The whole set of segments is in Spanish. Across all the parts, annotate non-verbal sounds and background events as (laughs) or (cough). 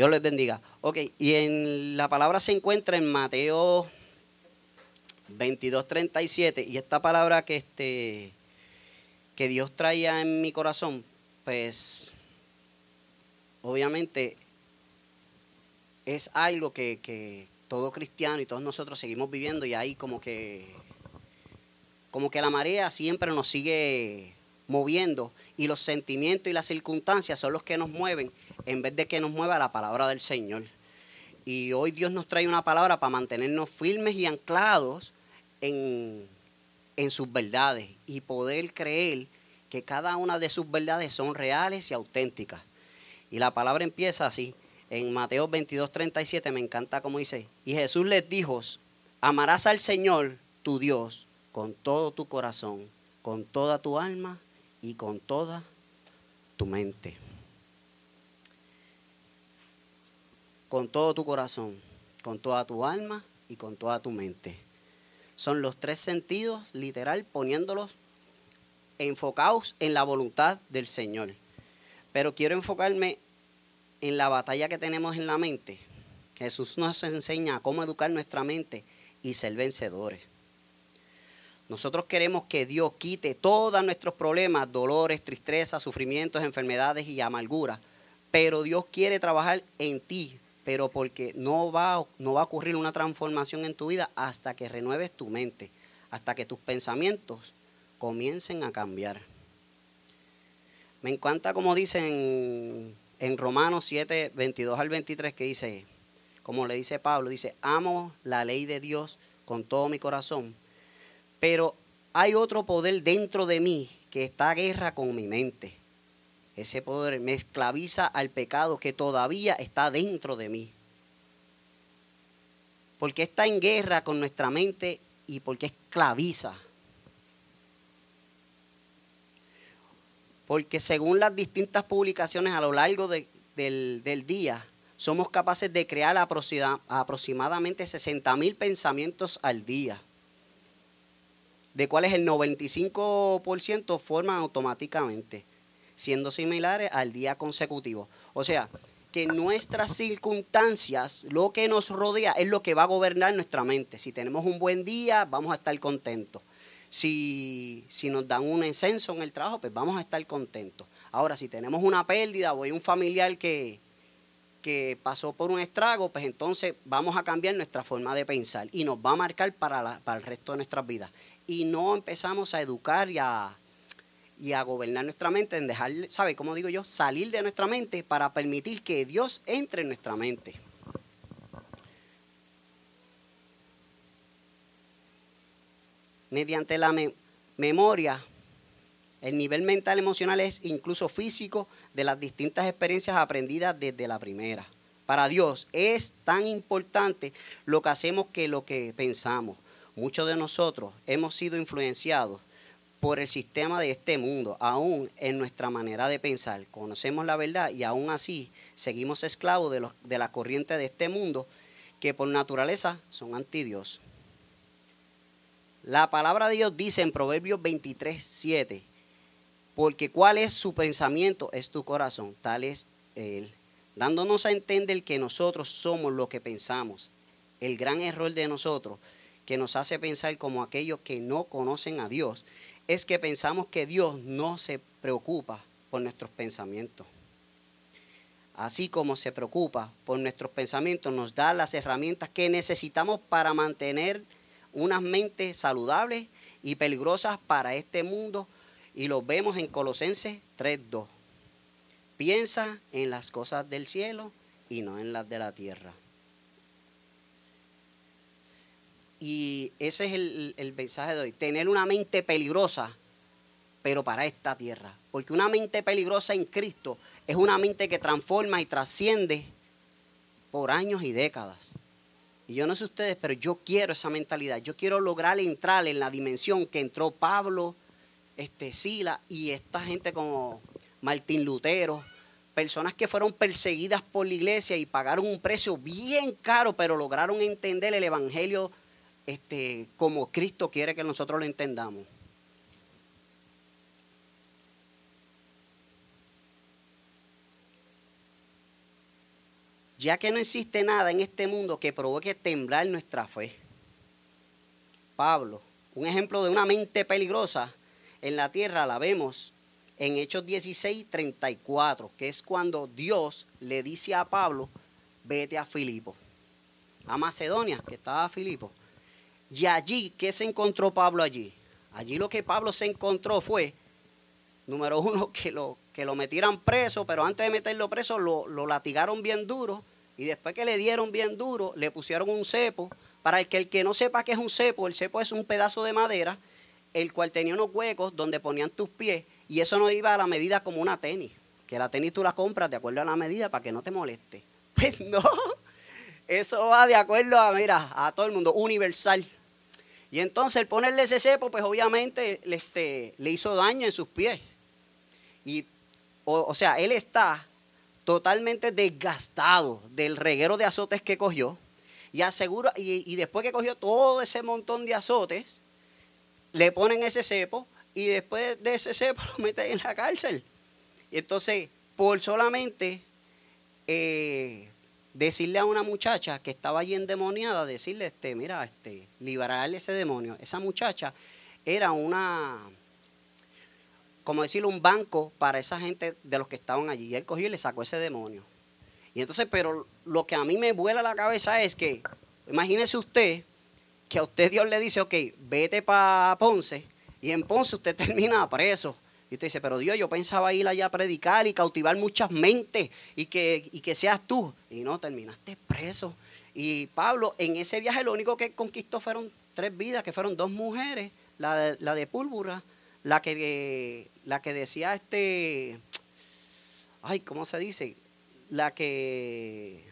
Dios les bendiga. Ok, y en la palabra se encuentra en Mateo 22, 37. Y esta palabra que, este, que Dios traía en mi corazón, pues obviamente es algo que, que todo cristiano y todos nosotros seguimos viviendo y ahí como que como que la marea siempre nos sigue moviendo y los sentimientos y las circunstancias son los que nos mueven en vez de que nos mueva la palabra del Señor. Y hoy Dios nos trae una palabra para mantenernos firmes y anclados en, en sus verdades y poder creer que cada una de sus verdades son reales y auténticas. Y la palabra empieza así. En Mateo 22, 37 me encanta como dice, y Jesús les dijo, amarás al Señor tu Dios con todo tu corazón, con toda tu alma y con toda tu mente. Con todo tu corazón, con toda tu alma y con toda tu mente. Son los tres sentidos, literal, poniéndolos enfocados en la voluntad del Señor. Pero quiero enfocarme en la batalla que tenemos en la mente. Jesús nos enseña cómo educar nuestra mente y ser vencedores. Nosotros queremos que Dios quite todos nuestros problemas, dolores, tristezas, sufrimientos, enfermedades y amarguras. Pero Dios quiere trabajar en ti, pero porque no va, no va a ocurrir una transformación en tu vida hasta que renueves tu mente, hasta que tus pensamientos comiencen a cambiar. Me encanta como dicen en Romanos 7, 22 al 23, que dice, como le dice Pablo, dice, amo la ley de Dios con todo mi corazón pero hay otro poder dentro de mí que está a guerra con mi mente. Ese poder me esclaviza al pecado que todavía está dentro de mí. Porque está en guerra con nuestra mente y porque esclaviza. Porque según las distintas publicaciones a lo largo del, del, día, somos capaces de crear aproximadamente 60 mil pensamientos al día de cuales el 95% forman automáticamente, siendo similares al día consecutivo. O sea, que nuestras circunstancias, lo que nos rodea, es lo que va a gobernar nuestra mente. Si tenemos un buen día, vamos a estar contentos. Si, si nos dan un ascenso en el trabajo, pues vamos a estar contentos. Ahora, si tenemos una pérdida o hay un familiar que, que pasó por un estrago, pues entonces vamos a cambiar nuestra forma de pensar y nos va a marcar para, para el resto de nuestras vidas y no empezamos a educar y a, y a gobernar nuestra mente, en dejar, ¿sabe cómo digo yo? Salir de nuestra mente para permitir que Dios entre en nuestra mente. Mediante la memoria, el nivel mental emocional es incluso físico de las distintas experiencias aprendidas desde la primera. Para Dios es tan importante lo que hacemos que lo que pensamos. Muchos de nosotros hemos sido influenciados por el sistema de este mundo, aún en nuestra manera de pensar. Conocemos la verdad y aún así seguimos esclavos de, de la corriente de este mundo que por naturaleza son anti Dios. La palabra de Dios dice en Proverbios 23, 7, porque cuál es su pensamiento es tu corazón, tal es él, dándonos a entender que nosotros somos lo que pensamos. El gran error de nosotros que nos hace pensar como aquellos que no conocen a Dios, es que pensamos que Dios no se preocupa por nuestros pensamientos. Así como se preocupa por nuestros pensamientos, nos da las herramientas que necesitamos para mantener unas mentes saludables y peligrosas para este mundo. Y lo vemos en Colosenses 3.2. Piensa en las cosas del cielo y no en las de la tierra. Y ese es el, mensaje de hoy. Tener una mente peligrosa, pero para esta tierra. Porque una mente peligrosa en Cristo es una mente que transforma y trasciende por años y décadas. Y yo no sé ustedes, pero yo quiero esa mentalidad. Yo quiero lograr entrar en la dimensión que entró Pablo, este, Sila y esta gente como Martín Lutero. Personas que fueron perseguidas por la iglesia y pagaron un precio bien caro, pero lograron entender el evangelio este, como Cristo quiere que nosotros lo entendamos. ya que no existe nada en este mundo que provoque temblar nuestra fe. Pablo, un ejemplo de una mente peligrosa en la tierra la vemos en Hechos 16, 34, que es cuando Dios le dice a Pablo, vete a Filipo, a Macedonia, que estaba Filipo. Y allí, ¿qué se encontró Pablo allí? Allí lo que Pablo se encontró fue, número uno, (laughs) que lo, que lo metieran preso, pero antes de meterlo preso lo, lo latigaron bien duro y después que le dieron bien duro, le pusieron un cepo. Para el que, el que no sepa qué es un cepo, el cepo es un pedazo de madera, el cual tenía unos huecos donde ponían tus pies y eso no iba a la medida como una tenis, que la tenis tú la compras de acuerdo a la medida para que no te moleste. (laughs) Pues no, eso va de acuerdo a, mira, a todo el mundo, universal. Y entonces el ponerle ese cepo, pues obviamente este, le hizo daño en sus pies. Y, o, sea, él está totalmente desgastado del reguero de azotes que cogió. Y, asegura, y, después que cogió todo ese montón de azotes, le ponen ese cepo y después de ese cepo (laughs) lo meten en la cárcel. Y entonces, por solamente eh, decirle a una muchacha que estaba allí endemoniada, decirle, este, mira, este, liberarle ese demonio. Esa muchacha era una, como decirlo, un banco para esa gente de los que estaban allí. Y él cogió y le sacó ese demonio. Y entonces, pero lo que a mí me vuela la cabeza es que, imagínese usted que a usted Dios le dice, ok, vete para Ponce, y en Ponce usted (laughs) termina preso. Y usted dice, pero Dios, yo pensaba ir allá a predicar y cautivar muchas mentes y que, y que seas tú. Y no, terminaste preso. Y Pablo, en ese viaje lo único que conquistó fueron tres vidas, que fueron dos mujeres, la de, la la que, la que decía este, ay, ¿cómo se dice? La que,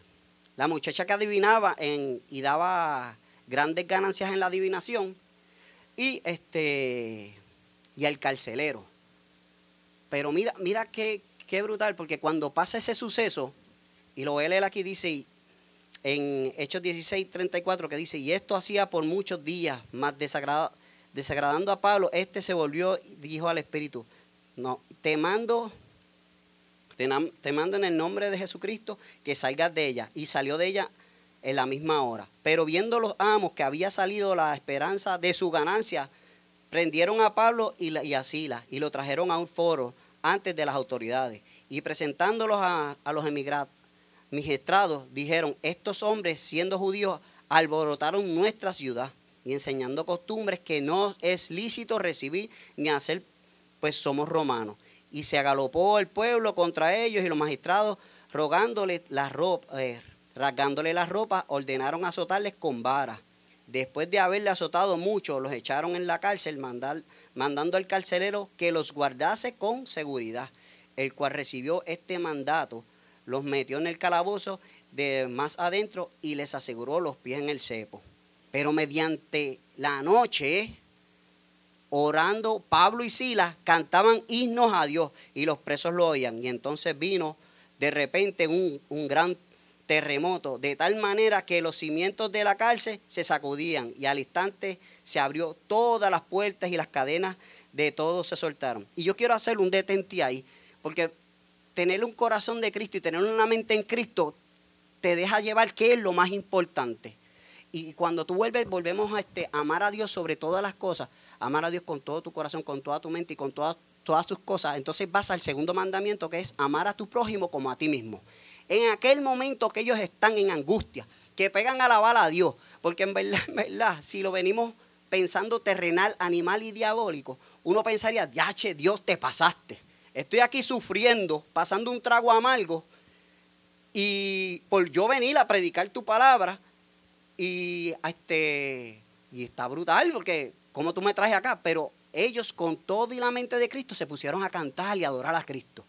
la muchacha que adivinaba y daba grandes ganancias en la adivinación, y este, y el carcelero. Pero mira, mira qué, qué brutal, porque cuando pasa ese suceso, y lo voy a leer aquí, dice en Hechos 16, 34, que dice, y esto hacía por muchos días, más desagradando a Pablo, este se volvió y dijo al Espíritu, no, te mando, te, mando en el nombre de Jesucristo que salgas de ella. Y salió de ella en la misma hora. Pero viendo los amos que había salido la esperanza de su ganancia, Prendieron a Pablo y, a Sila y lo trajeron a un foro antes de las autoridades. Y presentándolos a, los emigrados, magistrados, dijeron, estos hombres siendo judíos alborotaron nuestra ciudad y enseñando costumbres que no es lícito recibir ni hacer, pues somos romanos. Y se agalopó el pueblo contra ellos y los magistrados rogándole la ropa, eh, rasgándole la ropa, ordenaron azotarles con varas. Después de haberle azotado mucho, los echaron en la cárcel, mandando al carcelero que los guardase con seguridad, el cual recibió este mandato, los metió en el calabozo de más adentro y les aseguró los pies en el cepo. Pero mediante la noche, orando, Pablo y Silas cantaban himnos a Dios y los presos lo oían. Y entonces vino de repente un, un gran terremoto, de tal manera que los cimientos de la cárcel se sacudían y al instante se abrió todas las puertas y las cadenas de todos se soltaron. Y yo quiero hacer un detente ahí, porque tener un corazón de Cristo y tener una mente en Cristo te deja llevar qué es lo más importante. Y cuando tú vuelves, volvemos a este, amar a Dios sobre todas las cosas, amar a Dios con todo tu corazón, con toda tu mente y con todas, todas tus cosas, entonces vas al segundo mandamiento que es amar a tu prójimo como a ti mismo en aquel momento que ellos están en angustia, que pegan a la bala a Dios, porque en verdad, en verdad, si lo venimos pensando terrenal, animal y diabólico, uno pensaría, yache, Dios te pasaste. Estoy aquí sufriendo, pasando un trago amargo, y por yo venir a predicar tu palabra, y, este, y está brutal, porque como tú me traes acá, pero ellos con todo y la mente de Cristo se pusieron a cantar y adorar a Cristo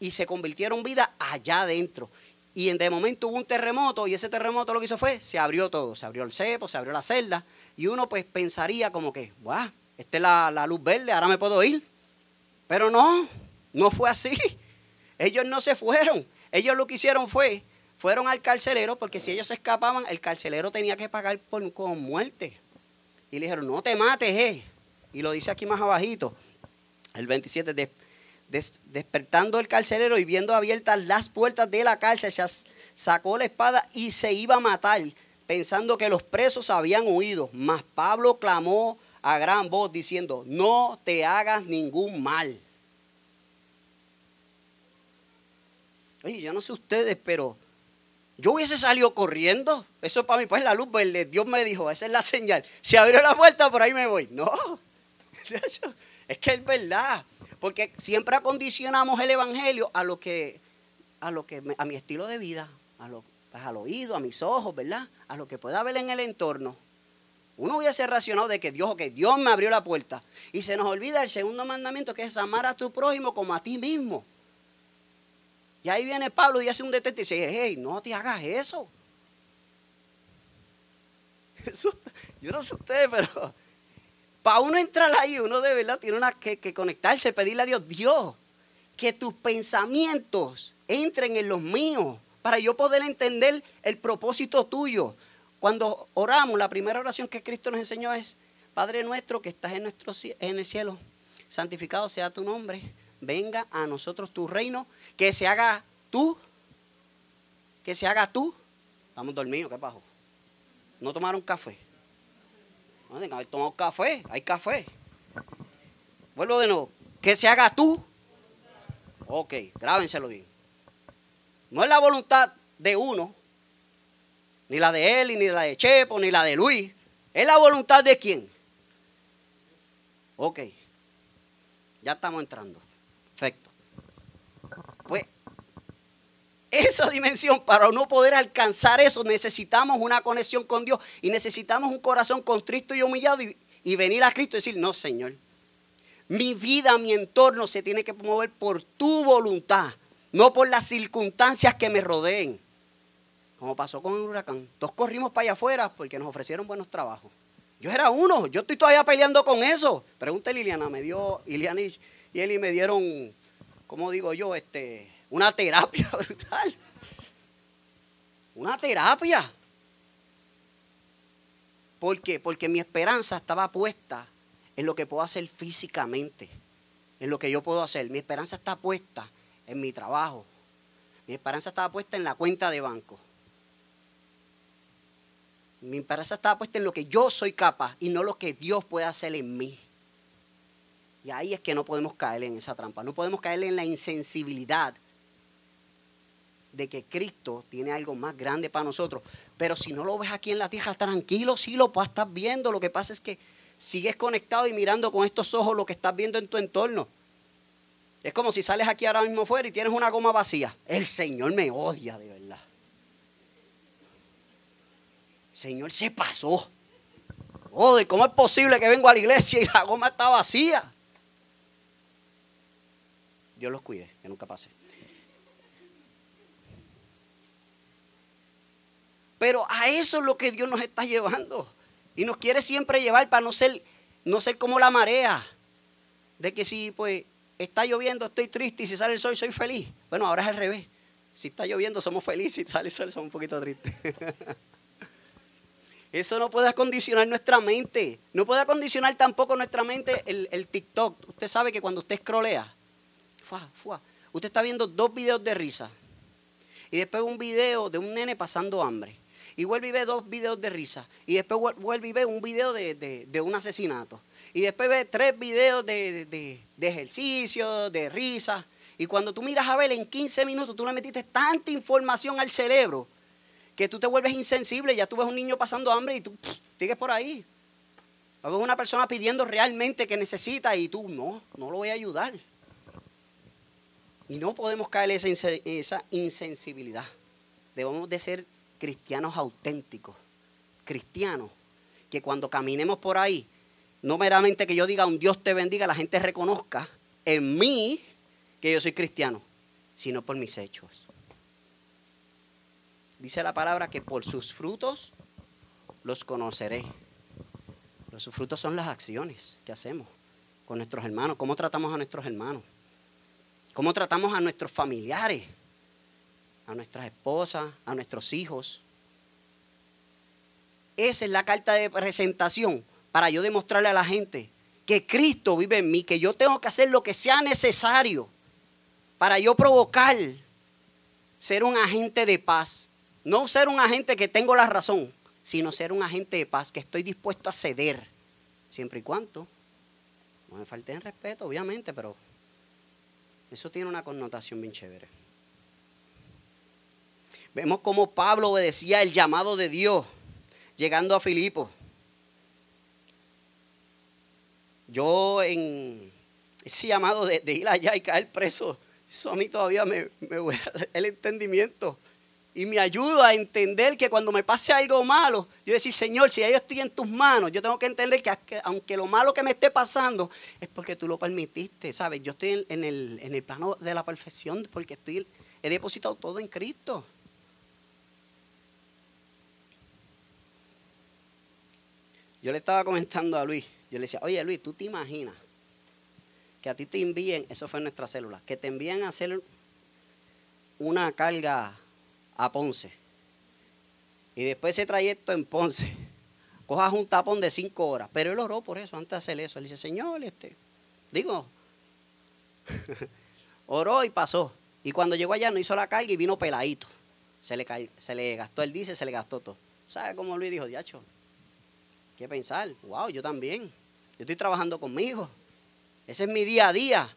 y se convirtieron vida allá adentro. Y de momento hubo un terremoto y ese terremoto lo que hizo fue, se abrió todo, se abrió el cepo, se abrió la celda y uno pues pensaría como que, guau, esta es la, la luz verde, ahora me puedo ir. Pero no, no fue así. (laughs) Ellos no se fueron. Ellos lo que hicieron fue, fueron al carcelero porque si ellos se escapaban, el carcelero tenía que pagar por, con muerte. Y le dijeron, no te mates, eh. Y lo dice aquí más abajito, el 27, de, despertando el carcelero y viendo abiertas las puertas de la cárcel, sacó la espada y se iba a matar, pensando que los presos habían huido. Mas Pablo clamó a gran voz diciendo, no te hagas ningún mal. Oye, yo no sé ustedes, pero yo hubiese salido corriendo. Eso para mí, pues la luz verde. Dios me dijo, esa es la señal. Si abrió la puerta, por ahí me voy. No, (laughs) es que es verdad. Porque siempre acondicionamos el evangelio a lo que, a lo que, a mi estilo de vida, a lo, pues, al oído, a mis ojos, ¿verdad? A lo que pueda ver en el entorno. Uno hubiese racionado de que Dios, que Dios me abrió la puerta. Y se nos olvida el segundo mandamiento que es amar a tu prójimo como a ti mismo. Y ahí viene Pablo y hace un detente y dice, hey, no te hagas eso. (laughs) eso yo no sé ustedes, pero para uno entrar ahí, uno de verdad tiene una, que, conectarse, pedirle a Dios, Dios, que tus pensamientos entren en los míos para yo poder entender el propósito tuyo. Cuando oramos, la primera oración que Cristo nos enseñó es, Padre nuestro que estás en, nuestro, en el cielo, santificado sea tu nombre, venga a nosotros tu reino, que se haga tú, que se haga tú. Estamos dormidos, ¿qué pasó? ¿No tomaron café? No tomado café, hay café. Vuelvo de nuevo, que se haga tú. Ok, grábenselo bien. No es la voluntad de uno, ni la de él, ni la de Chepo, ni la de Luis. Es la voluntad de quién. Ok, ya estamos entrando. Perfecto. Pues esa dimensión, para no poder alcanzar eso, necesitamos una conexión con Dios y necesitamos un corazón contristo y humillado y, y venir a Cristo y decir, no, Señor, mi vida, mi entorno se tiene que mover por tu voluntad, no por las circunstancias que me rodeen. Como pasó con el huracán. Todos corrimos para allá afuera porque nos ofrecieron buenos trabajos. Yo era uno, yo estoy todavía peleando con eso. Pregunta Liliana, me dio, Liliana y Eli me dieron, ¿cómo digo yo? Este, una terapia (laughs) brutal. Una terapia. ¿Por qué? Porque mi esperanza estaba puesta en lo que puedo hacer físicamente, en lo que yo puedo hacer. Mi esperanza está puesta en mi trabajo. Mi esperanza estaba puesta en la cuenta de banco. Mi esperanza estaba puesta en lo que yo soy capaz y no lo que Dios puede hacer en mí. Y ahí es que no podemos caer en esa trampa. No podemos caer en la insensibilidad de que Cristo tiene algo más grande para nosotros. Pero si no lo ves aquí en la tierra, tranquilo, sí lo estás viendo. Lo que pasa es que sigues conectado y mirando con estos ojos lo que estás viendo en tu entorno. Es como si sales aquí ahora mismo fuera y tienes una goma vacía. El Señor me odia, de verdad. El Señor se pasó. Joder, ¿cómo es posible que vengo a la iglesia y la goma está vacía? Dios los cuide, que nunca pase. Pero a eso es lo que Dios nos está llevando. Y nos quiere siempre llevar para no ser, no ser como la marea. De que si pues está lloviendo estoy triste y si sale el sol soy feliz. Bueno, ahora es al revés. Si está lloviendo somos felices si sale el sol somos un poquito tristes. (laughs) Eso no puede acondicionar nuestra mente. No puede acondicionar tampoco nuestra mente el, el TikTok. Usted sabe que cuando usted scrollea, Usted está viendo dos videos de risa. Y después un video de un nene pasando hambre. Y vuelve y ve dos videos de risa. Y después vuelve y ve un video de, un asesinato. Y después ve tres videos de, de, ejercicio, de risa. Y cuando tú miras a ver en 15 minutos, tú le metiste tanta información al cerebro que tú te vuelves insensible. Ya tú ves un niño pasando hambre y tú sigues por ahí. Ves una persona pidiendo realmente que necesita y tú no, no lo voy a ayudar. Y no podemos caer en esa, insensibilidad. Debemos de ser cristianos auténticos. Cristianos que cuando caminemos por ahí, no meramente que yo diga un Dios te bendiga, la gente reconozca en mí que yo soy cristiano, sino por mis hechos. Dice la palabra que por sus frutos los conoceré. Los frutos son las acciones que hacemos con nuestros hermanos, cómo tratamos a nuestros hermanos. ¿Cómo tratamos a nuestros familiares? A nuestras esposas, a nuestros hijos. Esa es la carta de presentación para yo demostrarle a la gente que Cristo vive en mí, que yo tengo que hacer lo que sea necesario para yo provocar ser un agente de paz. No ser un agente que tengo la razón, sino ser un agente de paz, que estoy dispuesto a ceder, siempre y cuando no me falten respeto, obviamente, pero eso tiene una connotación bien chévere. Vemos cómo Pablo obedecía el llamado de Dios llegando a Filipo. Yo en ese llamado de, ir allá y caer preso, eso a mí todavía me, me el entendimiento y me ayuda a entender que cuando me pase algo malo, yo decir, Señor, si yo estoy en tus manos, yo tengo que entender que aunque lo malo que me esté pasando es porque tú lo permitiste, ¿sabes? Yo estoy en, el, en el plano de la perfección porque estoy, he depositado todo en Cristo. Yo le estaba comentando a Luis, yo le decía, oye Luis, ¿tú te imaginas que a ti te envíen, eso fue en nuestra célula, que te envíen a hacer una carga a Ponce y después ese trayecto en Ponce, (laughs) cojas un tapón de cinco horas, pero él oró por eso antes de hacer eso, él dice, Señor, este, digo, (laughs) oró y pasó, y cuando llegó allá no hizo la carga y vino peladito, se le, se le gastó el dice, se le gastó todo. ¿Sabe cómo Luis dijo, diacho? ¿Qué pensar? Wow, yo también. Yo estoy trabajando conmigo. Ese es mi día a día.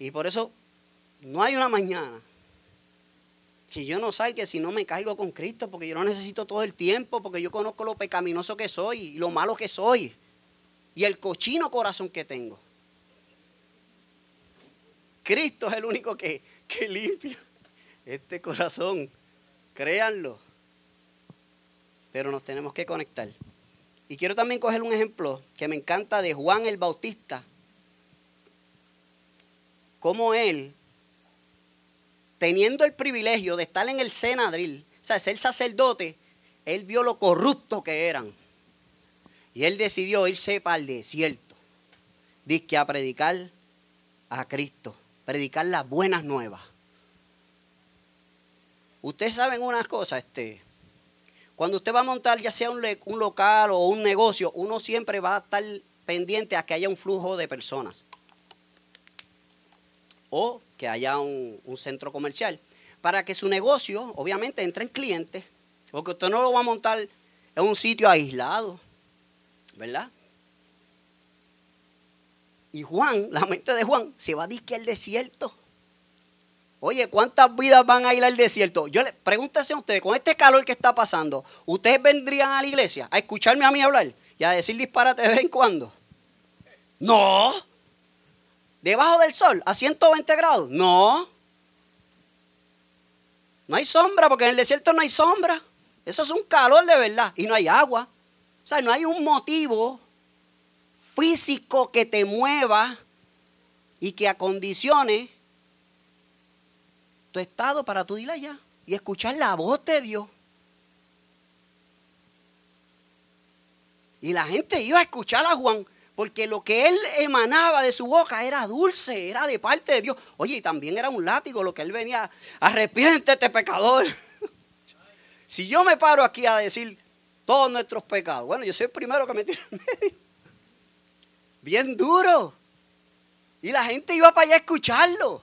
Y por eso no hay una mañana que yo no salga si no me caigo con Cristo, porque yo no necesito todo el tiempo, porque yo conozco lo pecaminoso que soy y lo malo que soy y el cochino corazón que tengo. Cristo es el único que, que limpia este corazón, créanlo. Pero nos tenemos que conectar. Y quiero también coger un ejemplo que me encanta de Juan el Bautista. Cómo él, teniendo el privilegio de estar en el Senadril, o sea, ser sacerdote, él vio lo corrupto que eran. Y él decidió irse para el desierto. Dice a predicar a Cristo, predicar las buenas nuevas. Ustedes saben una cosa, este, cuando usted va a montar ya sea un, local o un negocio, uno siempre va a estar pendiente a que haya un flujo de personas. O que haya un, centro comercial. Para que su negocio, obviamente, entre en clientes. Porque usted no lo va a montar en un sitio aislado. ¿Verdad? Y Juan, la mente de Juan, se va a disque al desierto. Oye, ¿cuántas vidas van a ir al desierto? Yo le pregúntese a ustedes, con este calor que está pasando, ¿ustedes vendrían a la iglesia a escucharme a mí hablar y a decir disparate de vez en cuando? No. ¿Debajo del sol a 120 grados? No. No hay sombra, porque en el desierto no hay sombra. Eso es un calor de verdad. Y no hay agua. O sea, no hay un motivo físico que te mueva y que acondicione tu estado para tú ir allá y escuchar la voz de Dios. Y la gente iba a escuchar a Juan porque lo que él emanaba de su boca era dulce, era de parte de Dios. Oye, y también era un látigo lo que él venía, arrepiéntete pecador. (laughs) si yo me paro aquí a decir todos nuestros pecados, bueno, yo soy el primero que me tira medio. Bien duro. Y la gente iba para allá a escucharlo.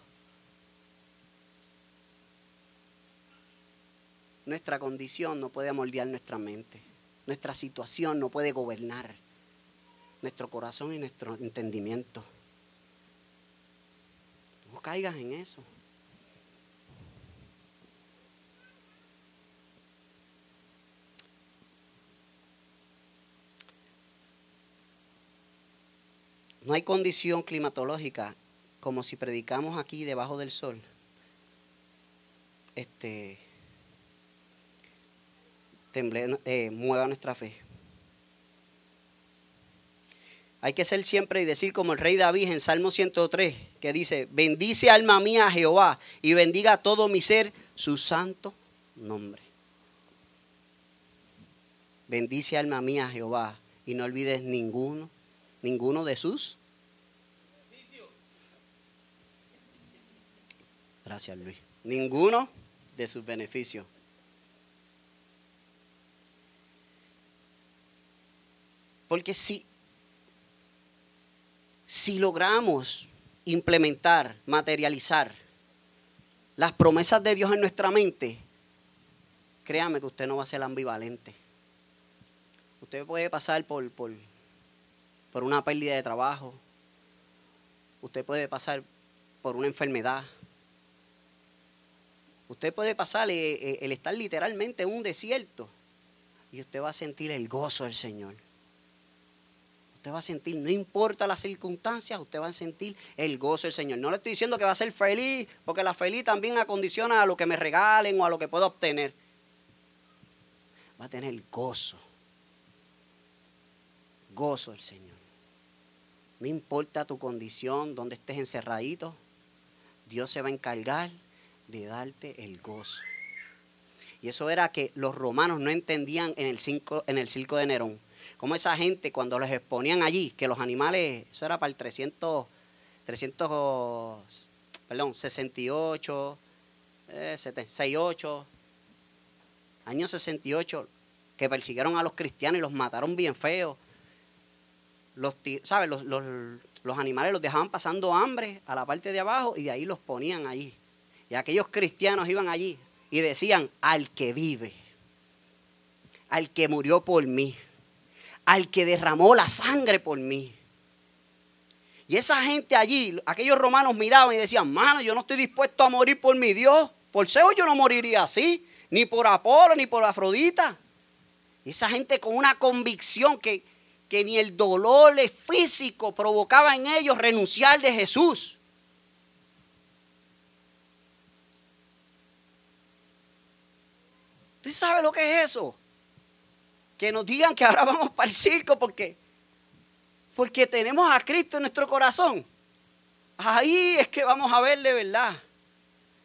Nuestra condición no puede moldear nuestra mente. Nuestra situación no puede gobernar nuestro corazón y nuestro entendimiento. No caigas en eso. No hay condición climatológica como si predicamos aquí debajo del sol. Este, temble, eh, mueva nuestra fe. Hay que ser siempre y decir como el rey David en Salmo 103, que dice, bendice alma mía a Jehová y bendiga a todo mi ser su santo nombre. Bendice alma mía a Jehová y no olvides ninguno, ninguno de sus. Gracias Luis. Ninguno de sus beneficios. Porque si, si logramos implementar, materializar las promesas de Dios en nuestra mente, créame que usted no va a ser ambivalente. Usted puede pasar por, por, por una pérdida de trabajo. Usted puede pasar por una enfermedad. Usted puede pasar eh, eh, el estar literalmente en un desierto y usted va a sentir el gozo del Señor. Va a sentir, no importa las circunstancias, usted va a sentir el gozo del Señor. No le estoy diciendo que va a ser feliz, porque la feliz también acondiciona a lo que me regalen o a lo que puedo obtener. Va a tener gozo. Gozo del Señor. No importa tu condición, donde estés encerradito, Dios se va a encargar de darte el gozo. Y eso era que los romanos no entendían en el, circo, en el circo de Nerón. Como esa gente cuando los exponían allí, que los animales, eso era para el 300, 300 perdón, 68, eh, 68, año 68, que persiguieron a los cristianos y los mataron bien feos. Los, ¿sabes? Los, los, los animales los dejaban pasando hambre a la parte de abajo y de ahí los ponían allí. Y aquellos cristianos iban allí y decían, al que vive, al que murió por mí, al que derramó la sangre por mí. Y esa gente allí, aquellos romanos miraban y decían, mano, yo no estoy dispuesto a morir por mi Dios. Por Zeus yo no moriría así, ni por Apolo, ni por Afrodita. Esa gente con una convicción que, que ni el dolor físico provocaba en ellos renunciar de Jesús. ¿Usted sabe lo que es eso? Que nos digan que ahora (laughs) vamos para el circo porque, porque tenemos a Cristo en nuestro corazón. Ahí es que vamos a ver de verdad.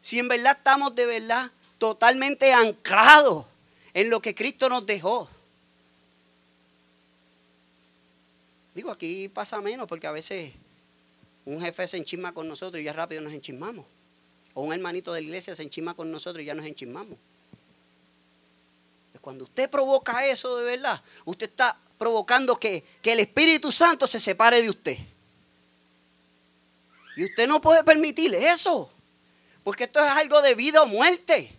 Si en verdad estamos de verdad totalmente anclados en lo que Cristo nos dejó. Digo, aquí pasa menos porque a veces un jefe se enchisma con nosotros y ya rápido nos enchismamos. O un hermanito de la iglesia se enchisma con nosotros y ya nos enchismamos. Cuando usted provoca eso de verdad, usted está provocando que, que el Espíritu Santo se separe de usted. Y usted no puede permitirle eso. Porque esto es algo de vida o muerte.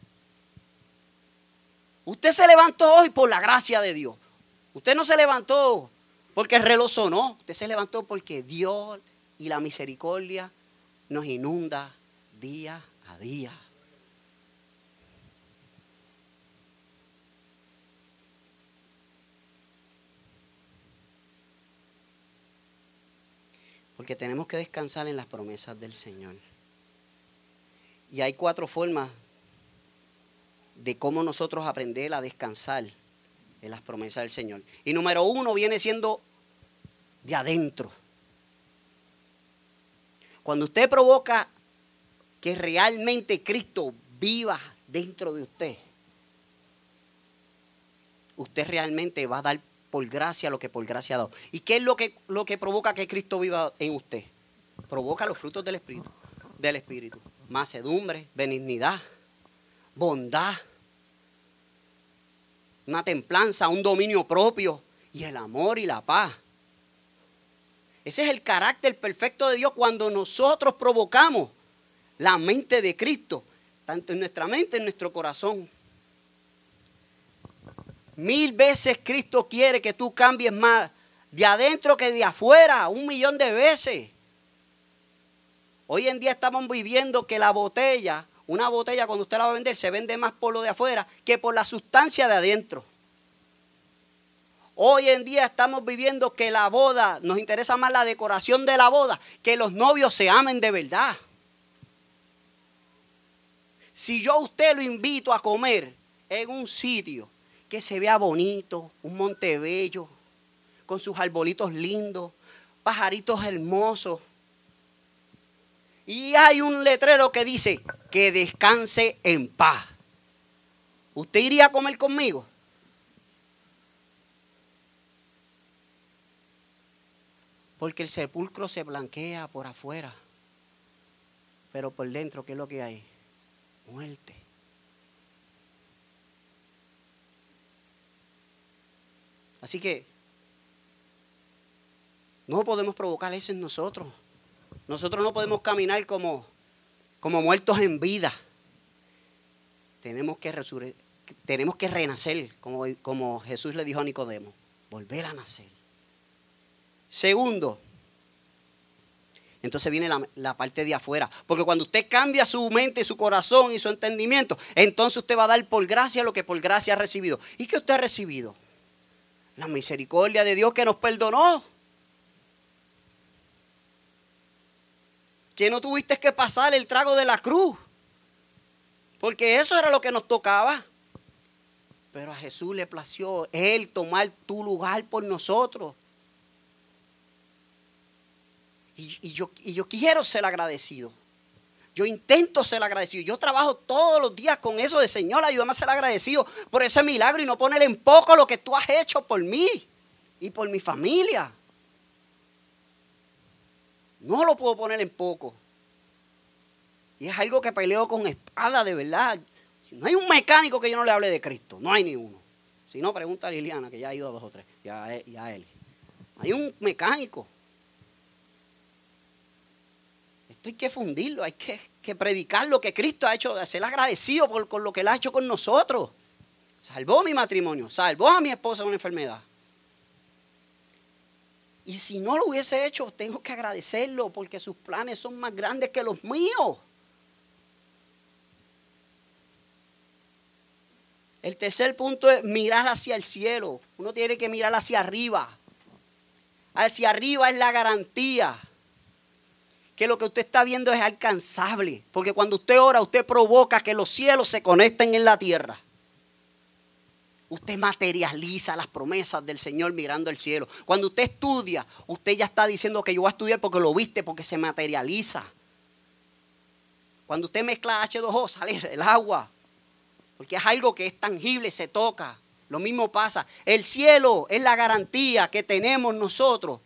Usted se levantó hoy por la gracia de Dios. Usted no se levantó porque el reloj sonó. Usted se levantó porque Dios y la misericordia nos inunda día a día. Porque tenemos que descansar en las promesas del Señor. Y hay cuatro formas de cómo nosotros aprender a descansar en las promesas del Señor. Y número uno viene siendo de adentro. Cuando usted provoca que realmente Cristo viva dentro de usted, usted realmente va a dar por gracia lo que por gracia ha dado. ¿Y qué es lo que, lo que provoca que Cristo viva en usted? Provoca los frutos del Espíritu. Del Espíritu. Macedumbre, benignidad, bondad, una templanza, un dominio propio y el amor y la paz. Ese es el carácter perfecto de Dios cuando nosotros provocamos la mente de Cristo, tanto en nuestra mente, en nuestro corazón. Mil veces Cristo quiere que tú cambies más de adentro que de afuera, un millón de veces. Hoy en día estamos viviendo que la botella, una botella cuando usted la va a vender, se vende más por lo de afuera que por la sustancia de adentro. Hoy en día estamos viviendo que la boda, nos interesa más la decoración de la boda, que los novios se amen de verdad. Si yo a usted lo invito a comer en un sitio que se vea bonito, un monte bello, con sus arbolitos lindos, pajaritos hermosos. Y hay un letrero que dice que descanse en paz. ¿Usted iría a comer conmigo? Porque el sepulcro se blanquea por afuera, pero por dentro, ¿qué es lo que hay? Muerte. Así que no podemos provocar eso en nosotros. Nosotros no podemos caminar como, como muertos en vida. tenemos que, tenemos que renacer, como, como Jesús le dijo a Nicodemo, volver a nacer. Segundo, entonces viene la, la, parte de afuera. Porque cuando usted cambia su mente, su corazón y su entendimiento, entonces usted va a dar por gracia lo que por gracia ha recibido. ¿Y qué usted ha recibido? La misericordia de Dios que nos perdonó. Que no tuviste que pasar el trago de la cruz. Porque eso era lo que nos tocaba. Pero a Jesús le plació Él tomar tu lugar por nosotros. Y, yo, y yo quiero ser agradecido. Yo intento ser agradecido. Yo trabajo todos los días con eso de Señor, ayúdame a ser agradecido por ese milagro y no poner en poco lo que tú has hecho por mí y por mi familia. No lo puedo poner en poco. Y es algo que peleo con espada de verdad. No hay un mecánico que yo no le hable de Cristo. No hay ni uno. Si no, pregunta a Liliana, que ya ha ido a dos o tres. Ya, a él. Hay un mecánico. Esto hay que fundirlo, hay que, predicar lo que Cristo ha hecho, ser agradecido por, por lo que Él ha hecho con nosotros. Salvó mi matrimonio, salvó a mi esposa de una enfermedad. Y si no lo hubiese hecho, tengo que agradecerlo porque sus planes son más grandes que los míos. El tercer punto es mirar hacia el cielo. Uno tiene que mirar hacia arriba. Hacia arriba es la garantía que lo que usted está viendo es alcanzable. Porque cuando usted ora, usted provoca que los cielos se conecten en la tierra. Usted materializa las promesas del Señor mirando el cielo. Cuando usted estudia, usted ya está diciendo que yo voy a estudiar porque lo viste, porque se materializa. Cuando usted mezcla H2O, sale del agua. Porque es algo que es tangible, se toca. Lo mismo pasa. El cielo es la garantía que tenemos nosotros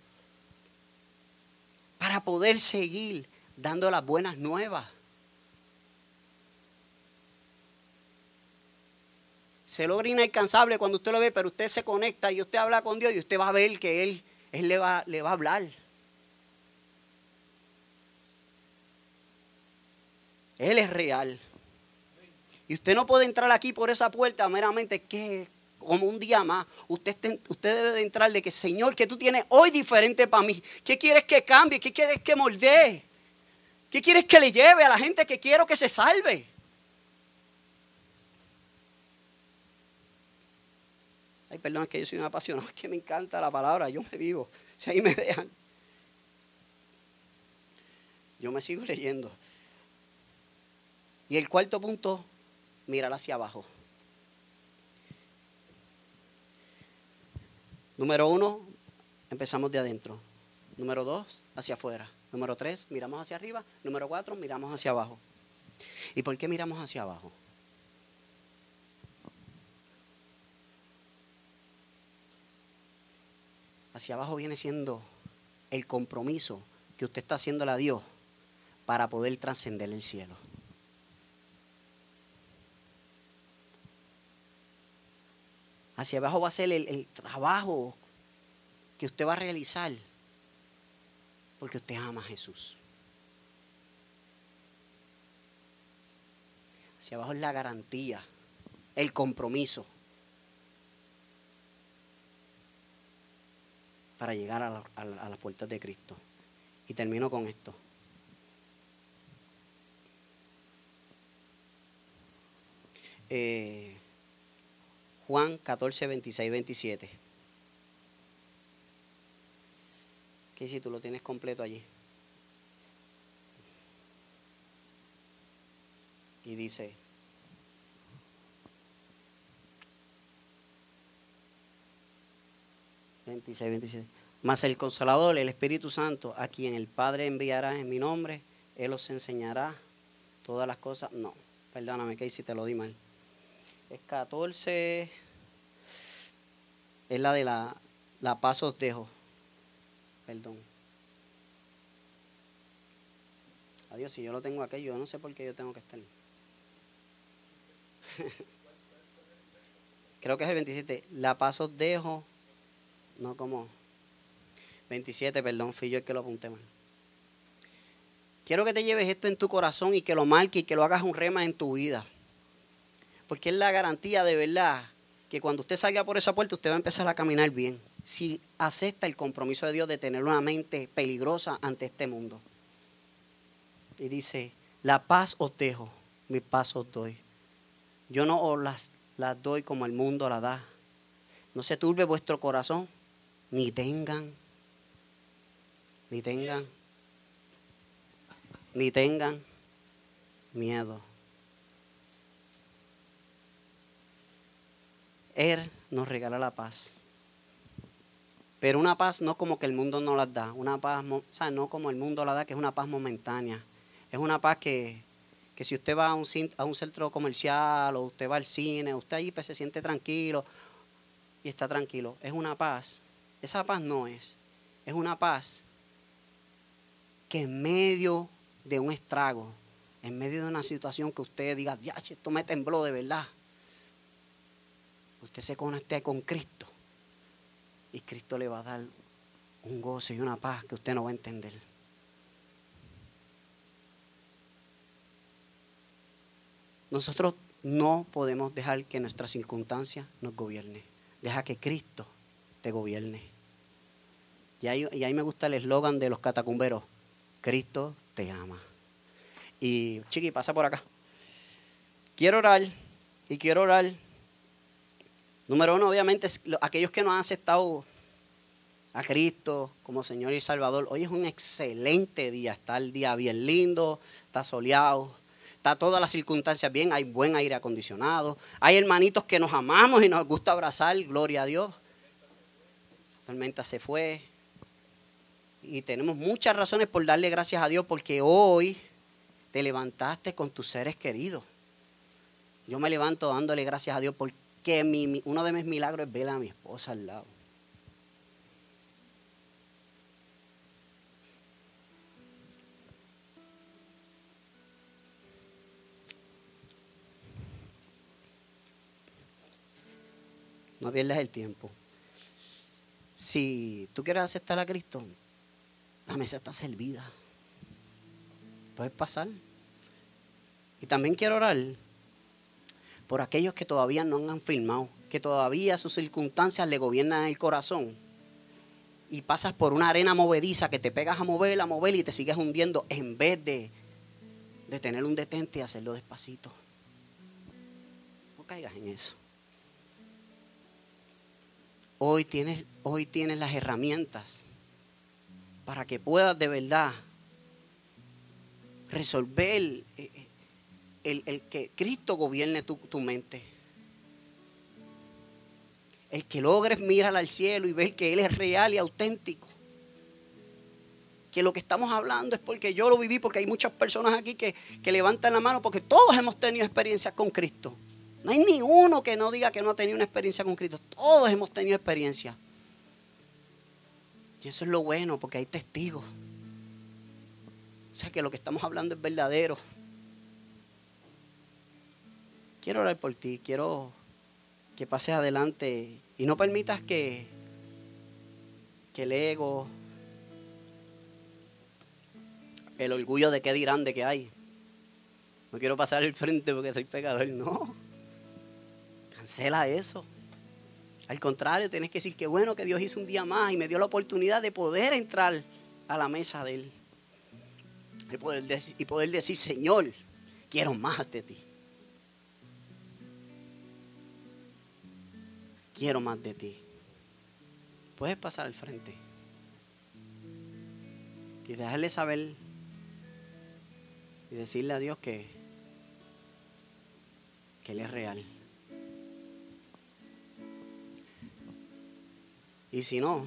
para poder seguir dando las buenas nuevas. se logra inalcanzable cuando usted lo ve, pero usted se conecta y usted habla con Dios y usted va a ver que Él, él le, va, le va a hablar. Él es real. Y usted no puede entrar aquí por esa puerta meramente que como un día más. Usted, usted debe de entrar de que, Señor, que tú tienes hoy diferente para mí. ¿Qué quieres que cambie? ¿Qué quieres que moldee? ¿Qué quieres que le lleve a la gente que quiero que se salve? Ay, perdón, es que yo soy un apasionado, es que me encanta la palabra, yo me vivo. Si ahí me dejan, yo me sigo leyendo. Y el cuarto punto, mirar hacia abajo. Número uno, empezamos de adentro. Número dos, hacia afuera. Número tres, miramos hacia arriba. Número cuatro, miramos hacia abajo. ¿Y por qué miramos hacia abajo? hacia abajo viene siendo el compromiso que usted está haciéndole a Dios para poder trascender el cielo. Hacia abajo va a ser el, trabajo que usted va a realizar porque usted ama a Jesús. Hacia abajo es la garantía, el compromiso. para llegar a, las puertas de Cristo. Y termino con esto. Eh, Juan 14, 26, 27. ¿Qué si tú lo tienes completo allí? Y dice, 26, 27. Mas el Consolador, el Espíritu Santo, a quien el Padre enviará en mi nombre, Él os enseñará todas las cosas. No, perdóname, si te lo di mal. Es 14, es la de la, la paz os dejo. Perdón. Adiós, si yo lo tengo aquí, yo no sé por qué yo tengo que estar. (laughs) Creo que es el 27. La paz os dejo no como 27, perdón, fui yo el que lo apunté mal. Quiero que te lleves esto en tu corazón y que lo marques y que lo hagas un rema en tu vida. Porque es la garantía de verdad que cuando usted salga por esa puerta, usted va a empezar a caminar bien. Si acepta el compromiso de Dios de tener una mente peligrosa ante este mundo. Y dice, la paz os dejo, mi paz os doy. Yo no os las, las doy como el mundo la da. No se turbe vuestro corazón, ni tengan, ni tengan, ni tengan miedo. Él nos regala la paz. Pero una paz no como que el mundo no la da, una paz, o sea, no como el mundo la da, que es una paz momentánea. Es una paz que, que si usted va a un, a un centro comercial o usted va al cine, usted ahí pues, se siente tranquilo y está tranquilo. Es una paz. Esa paz no es. Es una paz que en medio de un estrago, en medio de una situación que usted diga, ya, esto me tembló de verdad, usted se conecte con Cristo y Cristo le va a dar un gozo y una paz que usted no va a entender. Nosotros no podemos dejar que nuestra circunstancia nos gobierne. Deja que Cristo te gobierne. Y ahí, y ahí me gusta el eslogan de los catacumberos. Cristo te ama. Y Chiqui, pasa por acá. Quiero orar y quiero orar Número uno, obviamente, aquellos que no han aceptado a Cristo como Señor y Salvador. Hoy es un excelente día. Está el día bien lindo, está soleado, está todas las circunstancias bien, hay buen aire acondicionado. Hay hermanitos que nos amamos y nos gusta abrazar, gloria a Dios. La tormenta se fue. Y tenemos muchas razones por darle gracias a Dios porque hoy te levantaste con tus seres queridos. Yo me levanto dándole gracias a Dios porque que uno de mis milagros es ver a mi esposa al lado. No pierdas el tiempo. Si tú quieres aceptar a Cristo, la mesa está servida. Puedes pasar. Y también quiero orar por aquellos que todavía no han firmado, que todavía sus circunstancias le gobiernan el corazón. Y pasas por una arena movediza que te pegas a mover, a mover y te sigues hundiendo en vez de, de tener un detente y hacerlo despacito. No caigas en eso. Hoy tienes, hoy tienes las herramientas para que puedas de verdad resolver eh, el, que Cristo gobierne tu, tu, mente. El que logres mirar al cielo y ver que Él es real y auténtico. Que lo que estamos hablando es porque yo lo viví, porque hay muchas personas aquí que, que levantan la mano, porque todos hemos tenido experiencias con Cristo. No hay ni uno que no diga que no ha tenido una experiencia con Cristo. Todos hemos tenido experiencia. Y eso es lo bueno, porque hay testigos. O sea que lo que estamos hablando es verdadero quiero orar por ti, quiero que pases adelante y no permitas que, que el ego, el orgullo de qué dirán de que hay. No quiero pasar el frente porque soy pecador, no. Cancela eso. Al contrario, tienes que decir que bueno que Dios hizo un día más y me dio la oportunidad de poder entrar a la mesa de Él. Y poder, y poder decir, Señor, quiero más de ti. Quiero más de ti. Puedes pasar al frente y dejarle saber y decirle a Dios que, que Él es real. Y si no,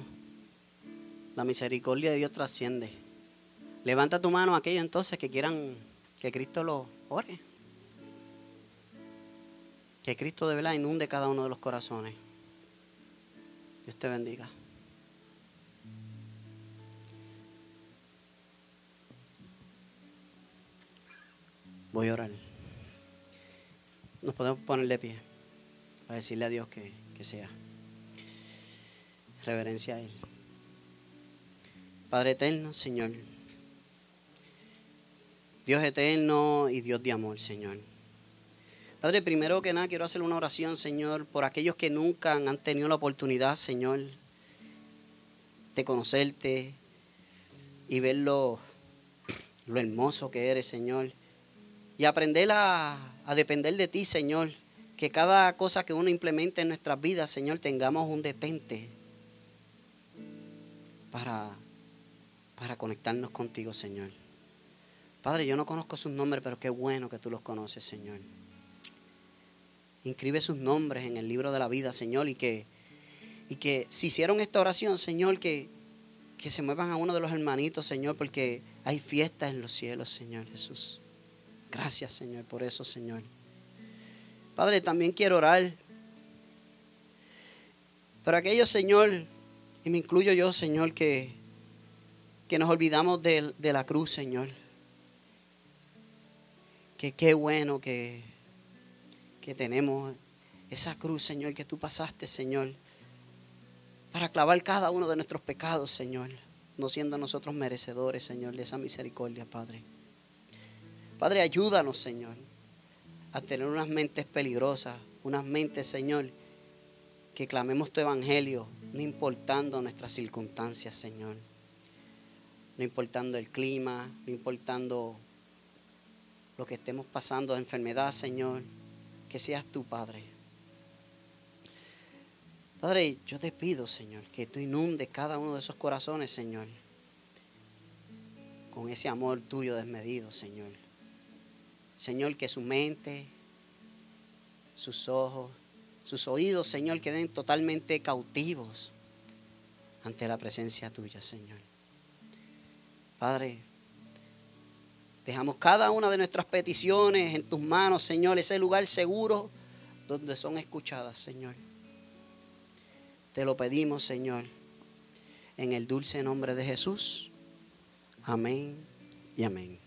la misericordia de Dios trasciende. Levanta tu mano a aquellos entonces que quieran que Cristo lo ore. Que Cristo de verdad inunde cada uno de los corazones. Dios te bendiga. Voy a orar. Nos podemos poner de pie para decirle a Dios que, que sea. Reverencia a Él. Padre eterno, Señor. Dios eterno y Dios de amor, Señor. Padre, primero que nada quiero hacer una oración, Señor, por aquellos que nunca han tenido la oportunidad, Señor, de conocerte y ver lo, lo hermoso que eres, Señor. Y aprender a, a depender de ti, Señor. Que cada cosa que uno implemente en nuestras vidas, Señor, tengamos un detente para, para conectarnos contigo, Señor. Padre, yo no conozco sus nombres, pero qué bueno que tú los conoces, Señor. Inscribe sus nombres en el libro de la vida, Señor, y que, y que si hicieron esta oración, Señor, que, que se muevan a uno de los hermanitos, Señor, porque hay fiestas en los cielos, Señor Jesús. Gracias, Señor, por eso, Señor. Padre, también quiero orar para aquellos, Señor, y me incluyo yo, Señor, que, que nos olvidamos de, de la cruz, Señor. Que qué bueno que que tenemos, esa cruz, Señor, que tú pasaste, Señor, para clavar cada uno de nuestros pecados, Señor, no siendo nosotros merecedores, Señor, de esa misericordia, Padre. Padre, ayúdanos, Señor, a tener unas mentes peligrosas, unas mentes, Señor, que clamemos tu evangelio, no importando nuestras circunstancias, Señor. No importando el clima, no importando lo que estemos pasando enfermedad, Señor que seas tú, Padre. Padre, yo te pido, Señor, que tú inundes cada uno de esos corazones, Señor, con ese amor tuyo desmedido, Señor. Señor, que su mente, sus ojos, sus oídos, Señor, queden totalmente cautivos ante la presencia tuya, Señor. Padre, Dejamos cada una de nuestras peticiones en tus manos, Señor, ese lugar seguro donde son escuchadas, Señor. Te lo pedimos, Señor, en el dulce nombre de Jesús. Amén y amén.